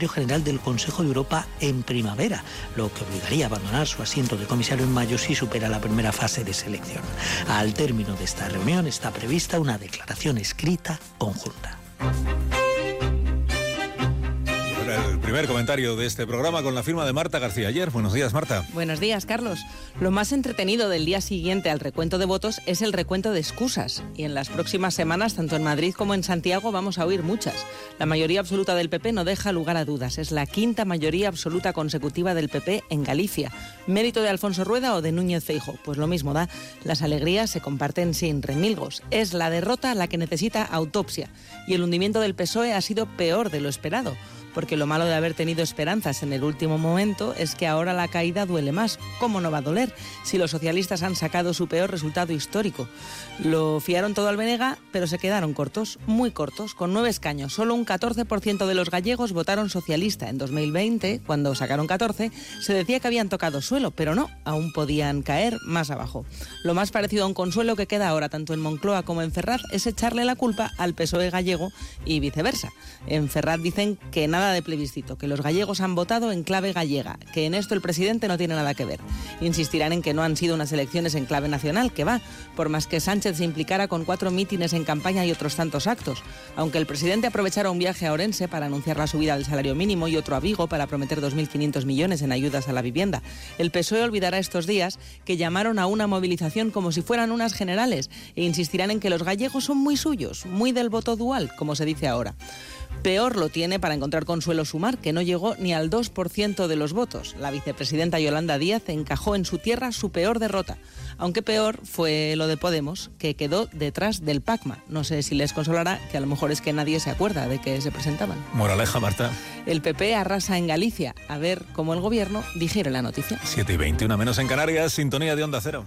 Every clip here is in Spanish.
general del Consejo de Europa en primavera, lo que obligaría a abandonar su asiento de comisario en mayo si supera la primera fase de selección. Al término de esta reunión está prevista una declaración escrita conjunta el primer comentario de este programa con la firma de Marta García ayer. Buenos días, Marta. Buenos días, Carlos. Lo más entretenido del día siguiente al recuento de votos es el recuento de excusas. Y en las próximas semanas, tanto en Madrid como en Santiago, vamos a oír muchas. La mayoría absoluta del PP no deja lugar a dudas. Es la quinta mayoría absoluta consecutiva del PP en Galicia. ¿Mérito de Alfonso Rueda o de Núñez Feijo? Pues lo mismo da. Las alegrías se comparten sin remilgos. Es la derrota la que necesita autopsia. Y el hundimiento del PSOE ha sido peor de lo esperado porque lo malo de haber tenido esperanzas en el último momento es que ahora la caída duele más. ¿Cómo no va a doler si los socialistas han sacado su peor resultado histórico? Lo fiaron todo al Venega, pero se quedaron cortos, muy cortos, con nueve escaños. Solo un 14% de los gallegos votaron socialista. En 2020, cuando sacaron 14, se decía que habían tocado suelo, pero no, aún podían caer más abajo. Lo más parecido a un consuelo que queda ahora tanto en Moncloa como en Ferraz es echarle la culpa al PSOE gallego y viceversa. En Ferraz dicen que nada de plebiscito, que los gallegos han votado en clave gallega, que en esto el presidente no tiene nada que ver. Insistirán en que no han sido unas elecciones en clave nacional, que va, por más que Sánchez se implicara con cuatro mítines en campaña y otros tantos actos. Aunque el presidente aprovechara un viaje a Orense para anunciar la subida del salario mínimo y otro a Vigo para prometer 2.500 millones en ayudas a la vivienda, el PSOE olvidará estos días que llamaron a una movilización como si fueran unas generales e insistirán en que los gallegos son muy suyos, muy del voto dual, como se dice ahora. Peor lo tiene para encontrar consuelo Sumar, que no llegó ni al 2% de los votos. La vicepresidenta Yolanda Díaz encajó en su tierra su peor derrota. Aunque peor fue lo de Podemos, que quedó detrás del PACMA. No sé si les consolará, que a lo mejor es que nadie se acuerda de que se presentaban. Moraleja, Marta. El PP arrasa en Galicia. A ver cómo el gobierno digiere la noticia. 7 y 21 menos en Canarias, sintonía de Onda Cero.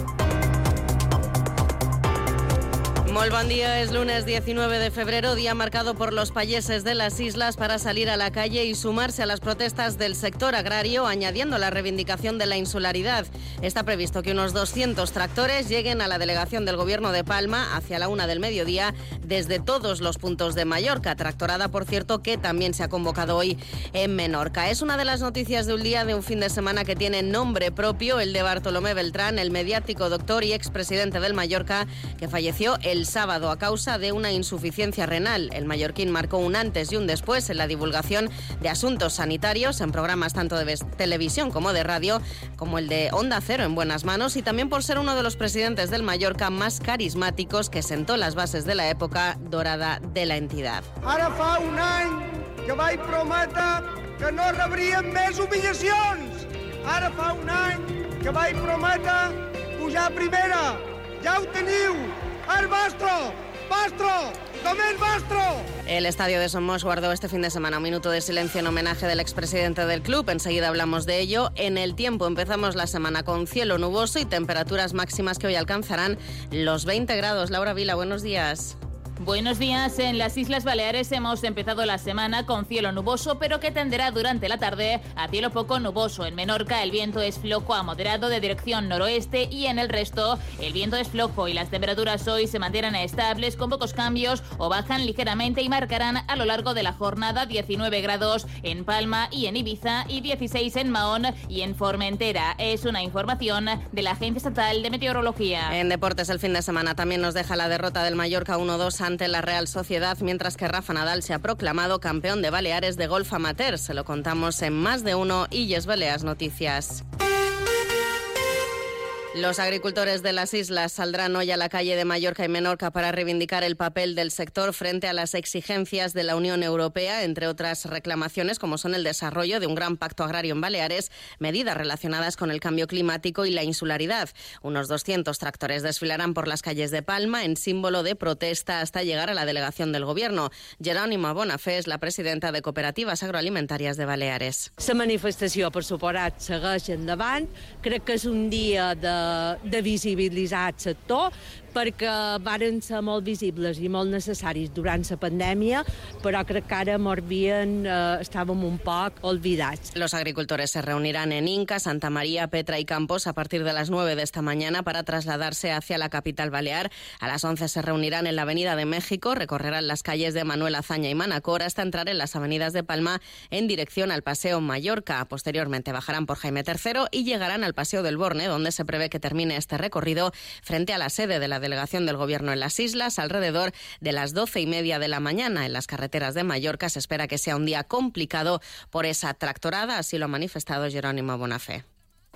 Muy buen día, es lunes 19 de febrero, día marcado por los payeses de las islas para salir a la calle y sumarse a las protestas del sector agrario, añadiendo la reivindicación de la insularidad. Está previsto que unos 200 tractores lleguen a la delegación del Gobierno de Palma hacia la una del mediodía desde todos los puntos de Mallorca, tractorada, por cierto, que también se ha convocado hoy en Menorca. Es una de las noticias de un día de un fin de semana que tiene nombre propio, el de Bartolomé Beltrán, el mediático doctor y expresidente del Mallorca, que falleció el el sábado a causa de una insuficiencia renal. El mallorquín marcó un antes y un después en la divulgación de asuntos sanitarios en programas tanto de televisión como de radio, como el de Onda Cero en buenas manos y también por ser uno de los presidentes del Mallorca más carismáticos que sentó las bases de la época dorada de la entidad. Que no primera. ¡El Bastro! ¡Bastro! ¡Tomé Bastro! El estadio de Somos guardó este fin de semana un minuto de silencio en homenaje del expresidente del club. Enseguida hablamos de ello. En el tiempo empezamos la semana con cielo nuboso y temperaturas máximas que hoy alcanzarán los 20 grados. Laura Vila, buenos días. Buenos días. En las Islas Baleares hemos empezado la semana con cielo nuboso, pero que tenderá durante la tarde a cielo poco nuboso. En Menorca el viento es flojo a moderado de dirección noroeste y en el resto el viento es flojo y las temperaturas hoy se mantendrán estables con pocos cambios o bajan ligeramente y marcarán a lo largo de la jornada 19 grados en Palma y en Ibiza y 16 en Mahón y en Formentera. Es una información de la Agencia Estatal de Meteorología. En deportes el fin de semana también nos deja la derrota del Mallorca 1-2 ante la Real Sociedad, mientras que Rafa Nadal se ha proclamado campeón de Baleares de golf amateur. Se lo contamos en más de uno y Yes Baleas Noticias. Los agricultores de las islas saldrán hoy a la calle de Mallorca y Menorca para reivindicar el papel del sector frente a las exigencias de la Unión Europea, entre otras reclamaciones como son el desarrollo de un gran pacto agrario en Baleares, medidas relacionadas con el cambio climático y la insularidad. Unos 200 tractores desfilarán por las calles de Palma en símbolo de protesta hasta llegar a la delegación del Gobierno. Jerónimo Bonafé es la presidenta de Cooperativas Agroalimentarias de Baleares. La manifestació, per suposat, segueix endavant. Crec que és un dia de de visibilitzar el sector, perquè varen ser molt visibles i molt necessaris durant la pandèmia, però crec que ara morvien, eh, estàvem un poc olvidats. Los agricultores se reunirán en Inca, Santa María, Petra y Campos a partir de las 9 de esta mañana para trasladarse hacia la capital balear. A las 11 se reunirán en la Avenida de México, recorrerán las calles de Manuel Azaña y Manacor hasta entrar en las avenidas de Palma en dirección al Paseo Mallorca. Posteriormente bajarán por Jaime III y llegarán al Paseo del Borne, donde se prevé que termine este recorrido frente a la sede de la delegación del Gobierno en las islas alrededor de las doce y media de la mañana. En las carreteras de Mallorca se espera que sea un día complicado por esa tractorada, así lo ha manifestado Jerónimo Bonafé.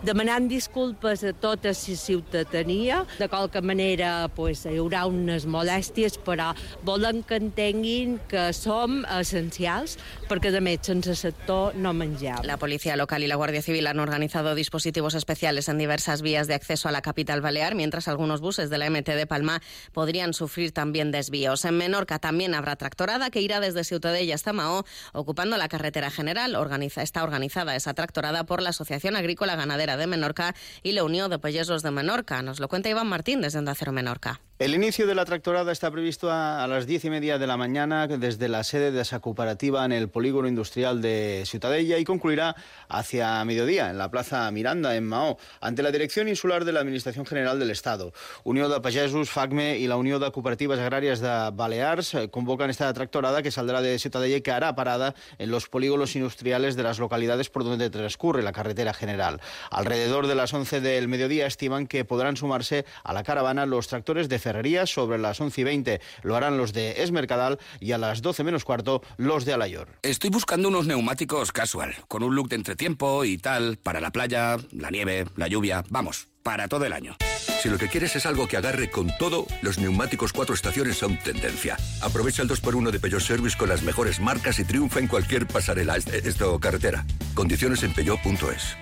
Demanant disculpes a tota la ciutadania. De qualque manera pues, hi haurà unes molèsties, però volem que entenguin que som essencials perquè, a més, sense sector no mengem. La Policía Local y la Guardia Civil han organizado dispositivos especiales en diversas vías de acceso a la capital balear, mientras algunos buses de la MT de Palma podrían sufrir también desvíos. En Menorca también habrá tractorada que irá desde Ciutadella hasta Mahó, ocupando la carretera general. Organiza, está organizada esa tractorada por la Asociación Agrícola Ganadera de Menorca y la Unión de Pellesos de Menorca. Nos lo cuenta Iván Martín desde Onda Menorca. El inicio de la tractorada está previsto a, a, las diez y media de la mañana desde la sede de esa cooperativa en el polígono industrial de Ciutadella y concluirá hacia mediodía en la Plaza Miranda, en Mahó, ante la Dirección Insular de la Administración General del Estado. Unió de Pagesos, FACME y la Unión de Cooperatives Agrarias de Balears eh, convocan esta tractorada que saldrá de Ciutadella y que hará parada en los polígonos industriales de las localidades por donde transcurre la carretera general. Alrededor de las 11 del mediodía estiman que podrán sumarse a la caravana los tractores de Ferrerías sobre las 11 y 20 lo harán los de Esmercadal y a las 12 menos cuarto los de Alayor. Estoy buscando unos neumáticos casual, con un look de entretiempo y tal, para la playa, la nieve, la lluvia, vamos, para todo el año. Si lo que quieres es algo que agarre con todo, los neumáticos cuatro estaciones son tendencia. Aprovecha el 2x1 de Peugeot Service con las mejores marcas y triunfa en cualquier pasarela, esto carretera. Condiciones en peugeot.es.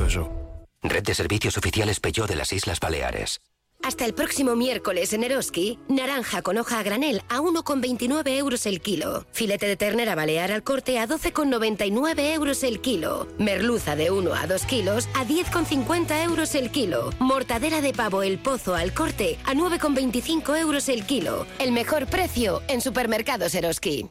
Peugeot. Red de servicios oficiales Peugeot de las Islas Baleares. Hasta el próximo miércoles en Eroski, naranja con hoja a granel a 1,29 euros el kilo. Filete de ternera balear al corte a 12,99 euros el kilo. Merluza de 1 a 2 kilos a 10,50 euros el kilo. Mortadera de pavo el pozo al corte a 9,25 euros el kilo. El mejor precio en supermercados Eroski.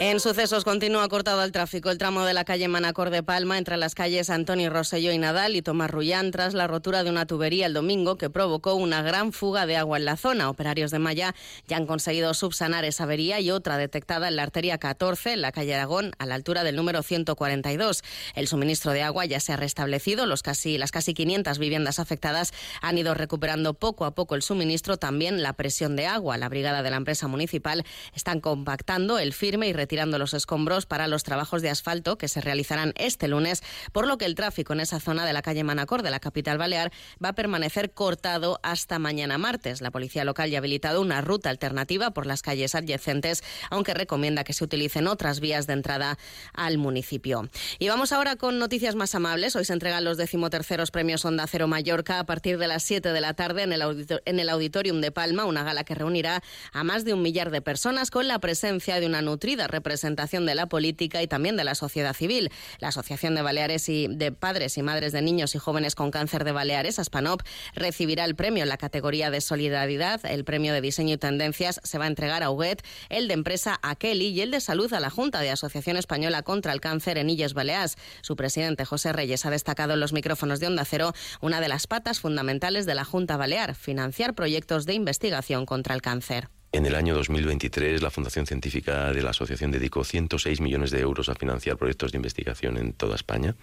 En sucesos continúa cortado el tráfico el tramo de la calle Manacor de Palma entre las calles Antonio Rosello y Nadal y Tomás Rullán tras la rotura de una tubería el domingo que provocó una gran fuga de agua en la zona. Operarios de Maya ya han conseguido subsanar esa avería y otra detectada en la arteria 14 en la calle Aragón a la altura del número 142. El suministro de agua ya se ha restablecido. Los casi, las casi 500 viviendas afectadas han ido recuperando poco a poco el suministro, también la presión de agua. La brigada de la empresa municipal están compactando el firme y retirando los escombros para los trabajos de asfalto que se realizarán este lunes, por lo que el tráfico en esa zona de la calle Manacor de la capital balear va a permanecer cortado hasta mañana martes. La policía local ya ha habilitado una ruta alternativa por las calles adyacentes, aunque recomienda que se utilicen otras vías de entrada al municipio. Y vamos ahora con noticias más amables. Hoy se entregan los decimoterceros premios Onda Cero Mallorca a partir de las 7 de la tarde en el, en el Auditorium de Palma, una gala que reunirá a más de un millar de personas con la presencia de una nutrida representación de la política y también de la sociedad civil. La Asociación de Baleares y de Padres y Madres de Niños y Jóvenes con Cáncer de Baleares, ASPANOP, recibirá el premio en la categoría de solidaridad. El premio de diseño y tendencias se va a entregar a UGET, el de empresa a Kelly y el de salud a la Junta de Asociación Española contra el Cáncer en Illes Baleares. Su presidente, José Reyes, ha destacado en los micrófonos de Onda Cero una de las patas fundamentales de la Junta Balear, financiar proyectos de investigación contra el cáncer. En el año 2023, la Fundación Científica de la Asociación dedicó 106 millones de euros a financiar proyectos de investigación en toda España,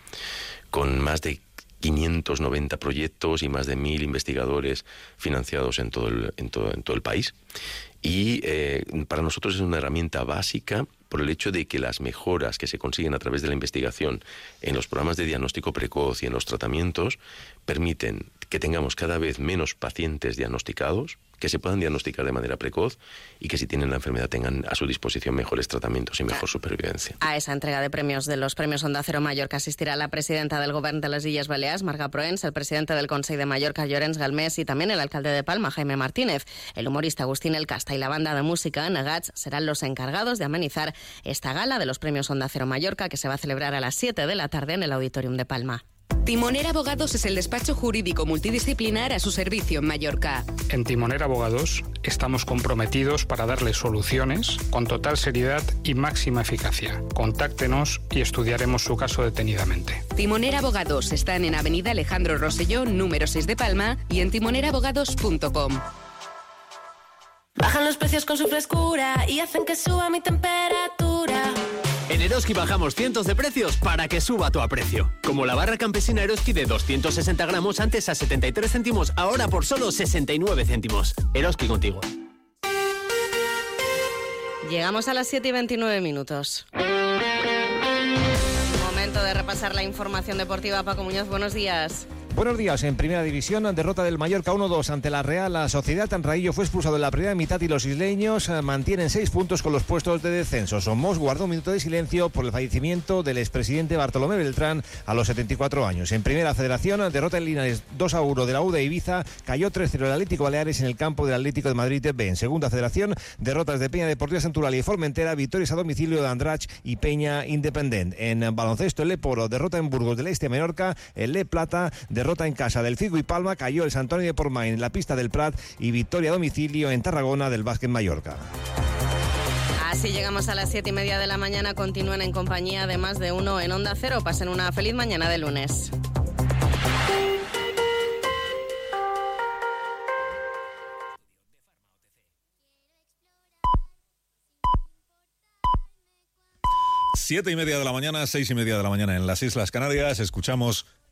con más de 590 proyectos y más de 1.000 investigadores financiados en todo el, en todo, en todo el país. Y eh, para nosotros es una herramienta básica por el hecho de que las mejoras que se consiguen a través de la investigación en los programas de diagnóstico precoz y en los tratamientos permiten que tengamos cada vez menos pacientes diagnosticados, que se puedan diagnosticar de manera precoz y que si tienen la enfermedad tengan a su disposición mejores tratamientos y mejor supervivencia. A esa entrega de premios de los premios Onda Cero Mallorca asistirá la presidenta del Gobierno de las Islas Baleares, Marga Proens, el presidente del Consejo de Mallorca, Llorenç Galmés, y también el alcalde de Palma, Jaime Martínez. El humorista Agustín El Casta y la banda de música Nagats serán los encargados de amenizar esta gala de los premios Onda Cero Mallorca que se va a celebrar a las 7 de la tarde en el Auditorium de Palma. Timoner Abogados es el despacho jurídico multidisciplinar a su servicio en Mallorca. En Timoner Abogados estamos comprometidos para darle soluciones con total seriedad y máxima eficacia. Contáctenos y estudiaremos su caso detenidamente. Timoner Abogados están en Avenida Alejandro Rosellón, número 6 de Palma y en timonerabogados.com. Bajan los precios con su frescura y hacen que suba mi temperatura. En Eroski bajamos cientos de precios para que suba tu aprecio. Como la barra campesina Eroski de 260 gramos antes a 73 céntimos, ahora por solo 69 céntimos. Eroski contigo. Llegamos a las 7 y 29 minutos. Momento de repasar la información deportiva. Paco Muñoz, buenos días. Buenos días. En primera división, derrota del Mallorca 1-2 ante la Real. La Sociedad Tanraillo fue expulsado en la primera mitad y los isleños eh, mantienen seis puntos con los puestos de descenso. Somos guardó un minuto de silencio por el fallecimiento del expresidente Bartolomé Beltrán a los 74 años. En primera federación, derrota en Linares 2-1 de la U de Ibiza. Cayó 3-0 el Atlético Baleares en el campo del Atlético de Madrid B. En segunda federación, derrotas de Peña Deportiva Santural y Formentera. Victorias a domicilio de Andrach y Peña Independent. En baloncesto, el Leporo derrota en Burgos del Este Menorca. El Le Plata derrota en casa del Figo y Palma, cayó el Santonio de Pormain en la pista del Prat y victoria a domicilio en Tarragona del Básquet Mallorca. Así llegamos a las siete y media de la mañana. Continúen en compañía de más de uno en Onda Cero. Pasen una feliz mañana de lunes. Siete y media de la mañana, seis y media de la mañana en las Islas Canarias. Escuchamos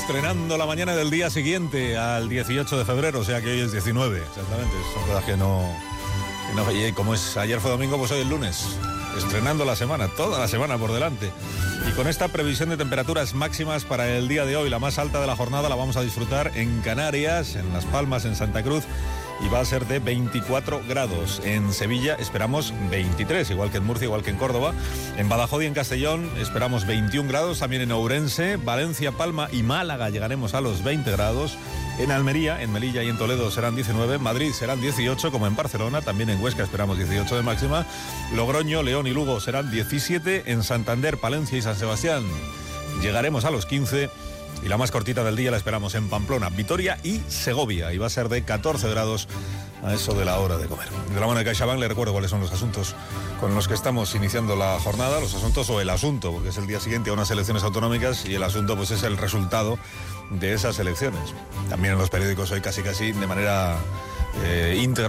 Estrenando la mañana del día siguiente al 18 de febrero, o sea que hoy es 19, exactamente. Son cosas que no, que no- como es ayer fue domingo, pues hoy es lunes. Estrenando la semana, toda la semana por delante. Y con esta previsión de temperaturas máximas para el día de hoy, la más alta de la jornada la vamos a disfrutar en Canarias, en Las Palmas, en Santa Cruz, y va a ser de 24 grados. En Sevilla esperamos 23, igual que en Murcia, igual que en Córdoba. En Badajoz y en Castellón esperamos 21 grados, también en Ourense, Valencia, Palma y Málaga llegaremos a los 20 grados. En Almería, en Melilla y en Toledo serán 19, Madrid serán 18, como en Barcelona, también en Huesca esperamos 18 de máxima, Logroño, León y Lugo serán 17, en Santander, Palencia y San Sebastián llegaremos a los 15 y la más cortita del día la esperamos en Pamplona, Vitoria y Segovia y va a ser de 14 grados a eso de la hora de comer. De la mano de CaixaBank le recuerdo cuáles son los asuntos con los que estamos iniciando la jornada, los asuntos o el asunto, porque es el día siguiente a unas elecciones autonómicas y el asunto pues es el resultado de esas elecciones. También en los periódicos hoy casi casi de manera eh, íntegra